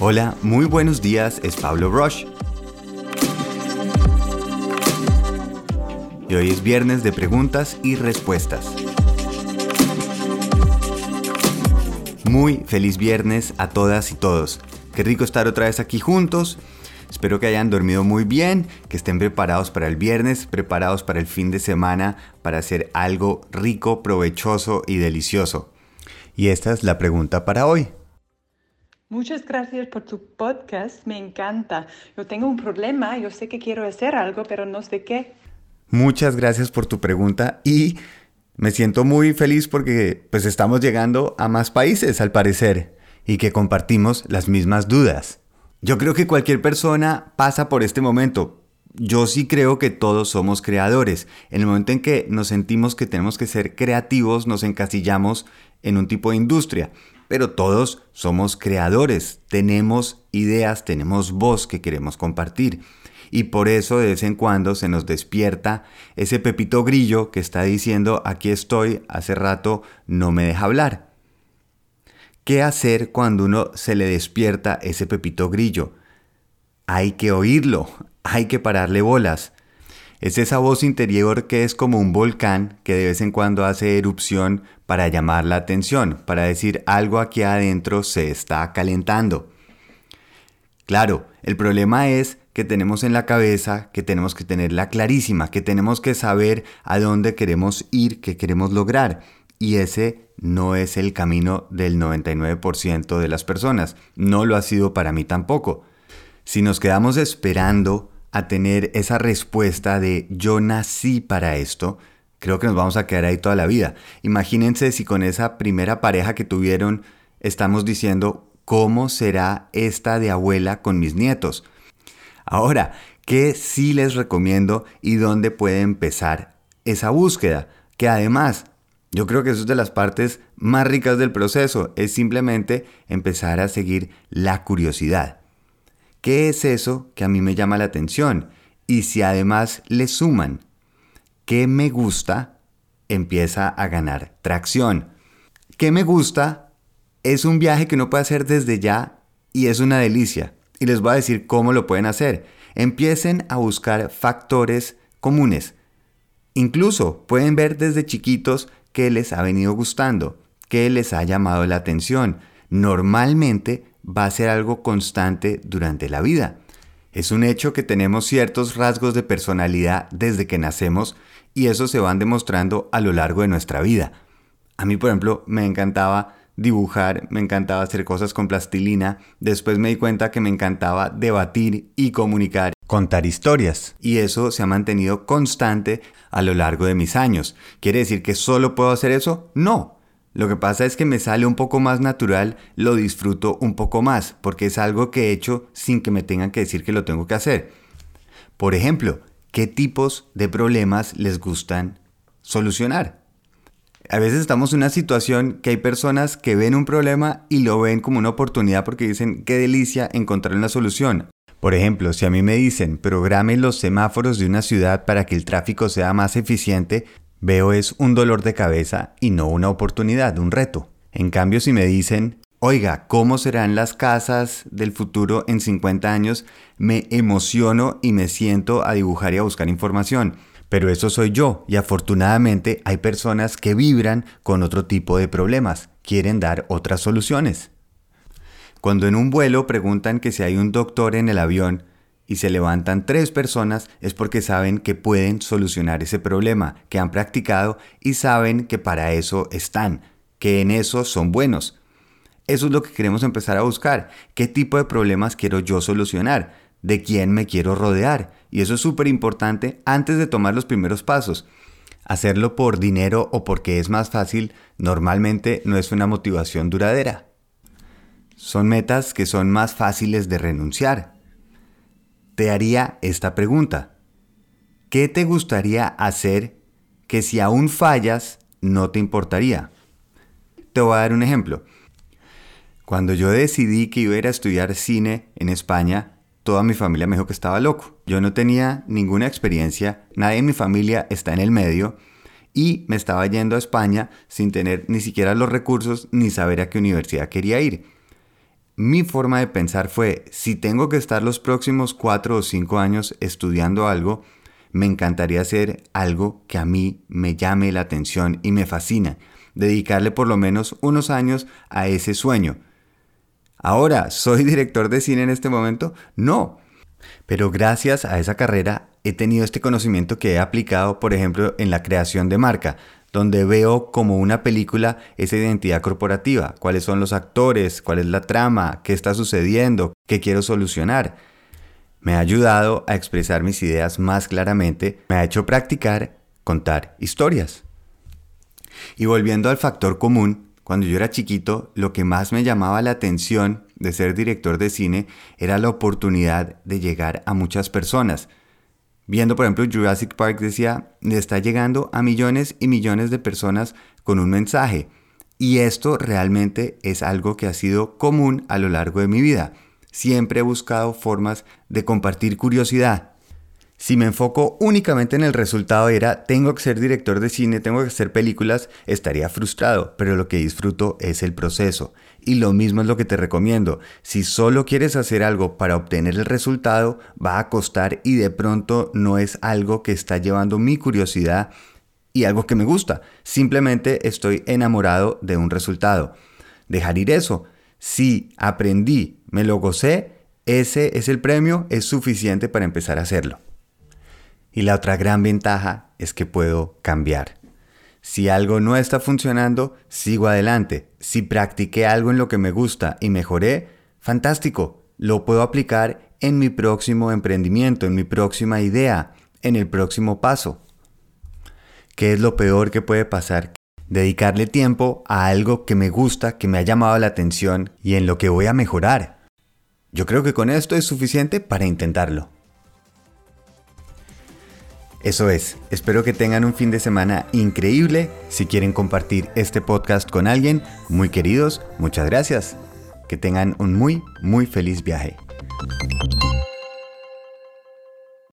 Hola, muy buenos días, es Pablo Rush. Y hoy es viernes de preguntas y respuestas. Muy feliz viernes a todas y todos. Qué rico estar otra vez aquí juntos. Espero que hayan dormido muy bien, que estén preparados para el viernes, preparados para el fin de semana, para hacer algo rico, provechoso y delicioso. Y esta es la pregunta para hoy. Muchas gracias por tu podcast, me encanta. Yo tengo un problema, yo sé que quiero hacer algo, pero no sé qué. Muchas gracias por tu pregunta y me siento muy feliz porque pues estamos llegando a más países al parecer y que compartimos las mismas dudas. Yo creo que cualquier persona pasa por este momento. Yo sí creo que todos somos creadores. En el momento en que nos sentimos que tenemos que ser creativos, nos encasillamos en un tipo de industria pero todos somos creadores, tenemos ideas, tenemos voz que queremos compartir. Y por eso de vez en cuando se nos despierta ese pepito grillo que está diciendo, aquí estoy, hace rato no me deja hablar. ¿Qué hacer cuando uno se le despierta ese pepito grillo? Hay que oírlo, hay que pararle bolas. Es esa voz interior que es como un volcán que de vez en cuando hace erupción para llamar la atención, para decir algo aquí adentro se está calentando. Claro, el problema es que tenemos en la cabeza, que tenemos que tenerla clarísima, que tenemos que saber a dónde queremos ir, qué queremos lograr. Y ese no es el camino del 99% de las personas. No lo ha sido para mí tampoco. Si nos quedamos esperando a tener esa respuesta de yo nací para esto, creo que nos vamos a quedar ahí toda la vida. Imagínense si con esa primera pareja que tuvieron estamos diciendo, ¿cómo será esta de abuela con mis nietos? Ahora, ¿qué sí les recomiendo y dónde puede empezar esa búsqueda? Que además, yo creo que eso es de las partes más ricas del proceso, es simplemente empezar a seguir la curiosidad. ¿Qué es eso que a mí me llama la atención? Y si además le suman ¿qué me gusta? empieza a ganar tracción. ¿Qué me gusta? Es un viaje que uno puede hacer desde ya y es una delicia. Y les voy a decir cómo lo pueden hacer. Empiecen a buscar factores comunes. Incluso pueden ver desde chiquitos qué les ha venido gustando, qué les ha llamado la atención. Normalmente va a ser algo constante durante la vida. Es un hecho que tenemos ciertos rasgos de personalidad desde que nacemos y eso se van demostrando a lo largo de nuestra vida. A mí, por ejemplo, me encantaba dibujar, me encantaba hacer cosas con plastilina, después me di cuenta que me encantaba debatir y comunicar, contar historias, y eso se ha mantenido constante a lo largo de mis años. ¿Quiere decir que solo puedo hacer eso? No, lo que pasa es que me sale un poco más natural, lo disfruto un poco más, porque es algo que he hecho sin que me tengan que decir que lo tengo que hacer. Por ejemplo, ¿qué tipos de problemas les gustan solucionar? A veces estamos en una situación que hay personas que ven un problema y lo ven como una oportunidad porque dicen, qué delicia encontrar una solución. Por ejemplo, si a mí me dicen, programe los semáforos de una ciudad para que el tráfico sea más eficiente, veo es un dolor de cabeza y no una oportunidad, un reto. En cambio, si me dicen, oiga, ¿cómo serán las casas del futuro en 50 años? Me emociono y me siento a dibujar y a buscar información. Pero eso soy yo y afortunadamente hay personas que vibran con otro tipo de problemas, quieren dar otras soluciones. Cuando en un vuelo preguntan que si hay un doctor en el avión, y se levantan tres personas es porque saben que pueden solucionar ese problema, que han practicado y saben que para eso están, que en eso son buenos. Eso es lo que queremos empezar a buscar. ¿Qué tipo de problemas quiero yo solucionar? ¿De quién me quiero rodear? Y eso es súper importante antes de tomar los primeros pasos. Hacerlo por dinero o porque es más fácil normalmente no es una motivación duradera. Son metas que son más fáciles de renunciar, te haría esta pregunta. ¿Qué te gustaría hacer que si aún fallas no te importaría? Te voy a dar un ejemplo. Cuando yo decidí que iba a a estudiar cine en España, toda mi familia me dijo que estaba loco. Yo no tenía ninguna experiencia, nadie en mi familia está en el medio y me estaba yendo a España sin tener ni siquiera los recursos ni saber a qué universidad quería ir. Mi forma de pensar fue, si tengo que estar los próximos cuatro o cinco años estudiando algo, me encantaría hacer algo que a mí me llame la atención y me fascina, dedicarle por lo menos unos años a ese sueño. Ahora, ¿soy director de cine en este momento? No. Pero gracias a esa carrera he tenido este conocimiento que he aplicado, por ejemplo, en la creación de marca, donde veo como una película esa identidad corporativa, cuáles son los actores, cuál es la trama, qué está sucediendo, qué quiero solucionar. Me ha ayudado a expresar mis ideas más claramente, me ha hecho practicar contar historias. Y volviendo al factor común, cuando yo era chiquito, lo que más me llamaba la atención de ser director de cine era la oportunidad de llegar a muchas personas. Viendo, por ejemplo, Jurassic Park decía, le está llegando a millones y millones de personas con un mensaje. Y esto realmente es algo que ha sido común a lo largo de mi vida. Siempre he buscado formas de compartir curiosidad. Si me enfoco únicamente en el resultado era tengo que ser director de cine, tengo que hacer películas, estaría frustrado, pero lo que disfruto es el proceso. Y lo mismo es lo que te recomiendo. Si solo quieres hacer algo para obtener el resultado, va a costar y de pronto no es algo que está llevando mi curiosidad y algo que me gusta. Simplemente estoy enamorado de un resultado. Dejar ir eso. Si aprendí, me lo gocé, ese es el premio, es suficiente para empezar a hacerlo. Y la otra gran ventaja es que puedo cambiar. Si algo no está funcionando, sigo adelante. Si practiqué algo en lo que me gusta y mejoré, fantástico. Lo puedo aplicar en mi próximo emprendimiento, en mi próxima idea, en el próximo paso. ¿Qué es lo peor que puede pasar? Dedicarle tiempo a algo que me gusta, que me ha llamado la atención y en lo que voy a mejorar. Yo creo que con esto es suficiente para intentarlo. Eso es, espero que tengan un fin de semana increíble. Si quieren compartir este podcast con alguien, muy queridos, muchas gracias. Que tengan un muy, muy feliz viaje.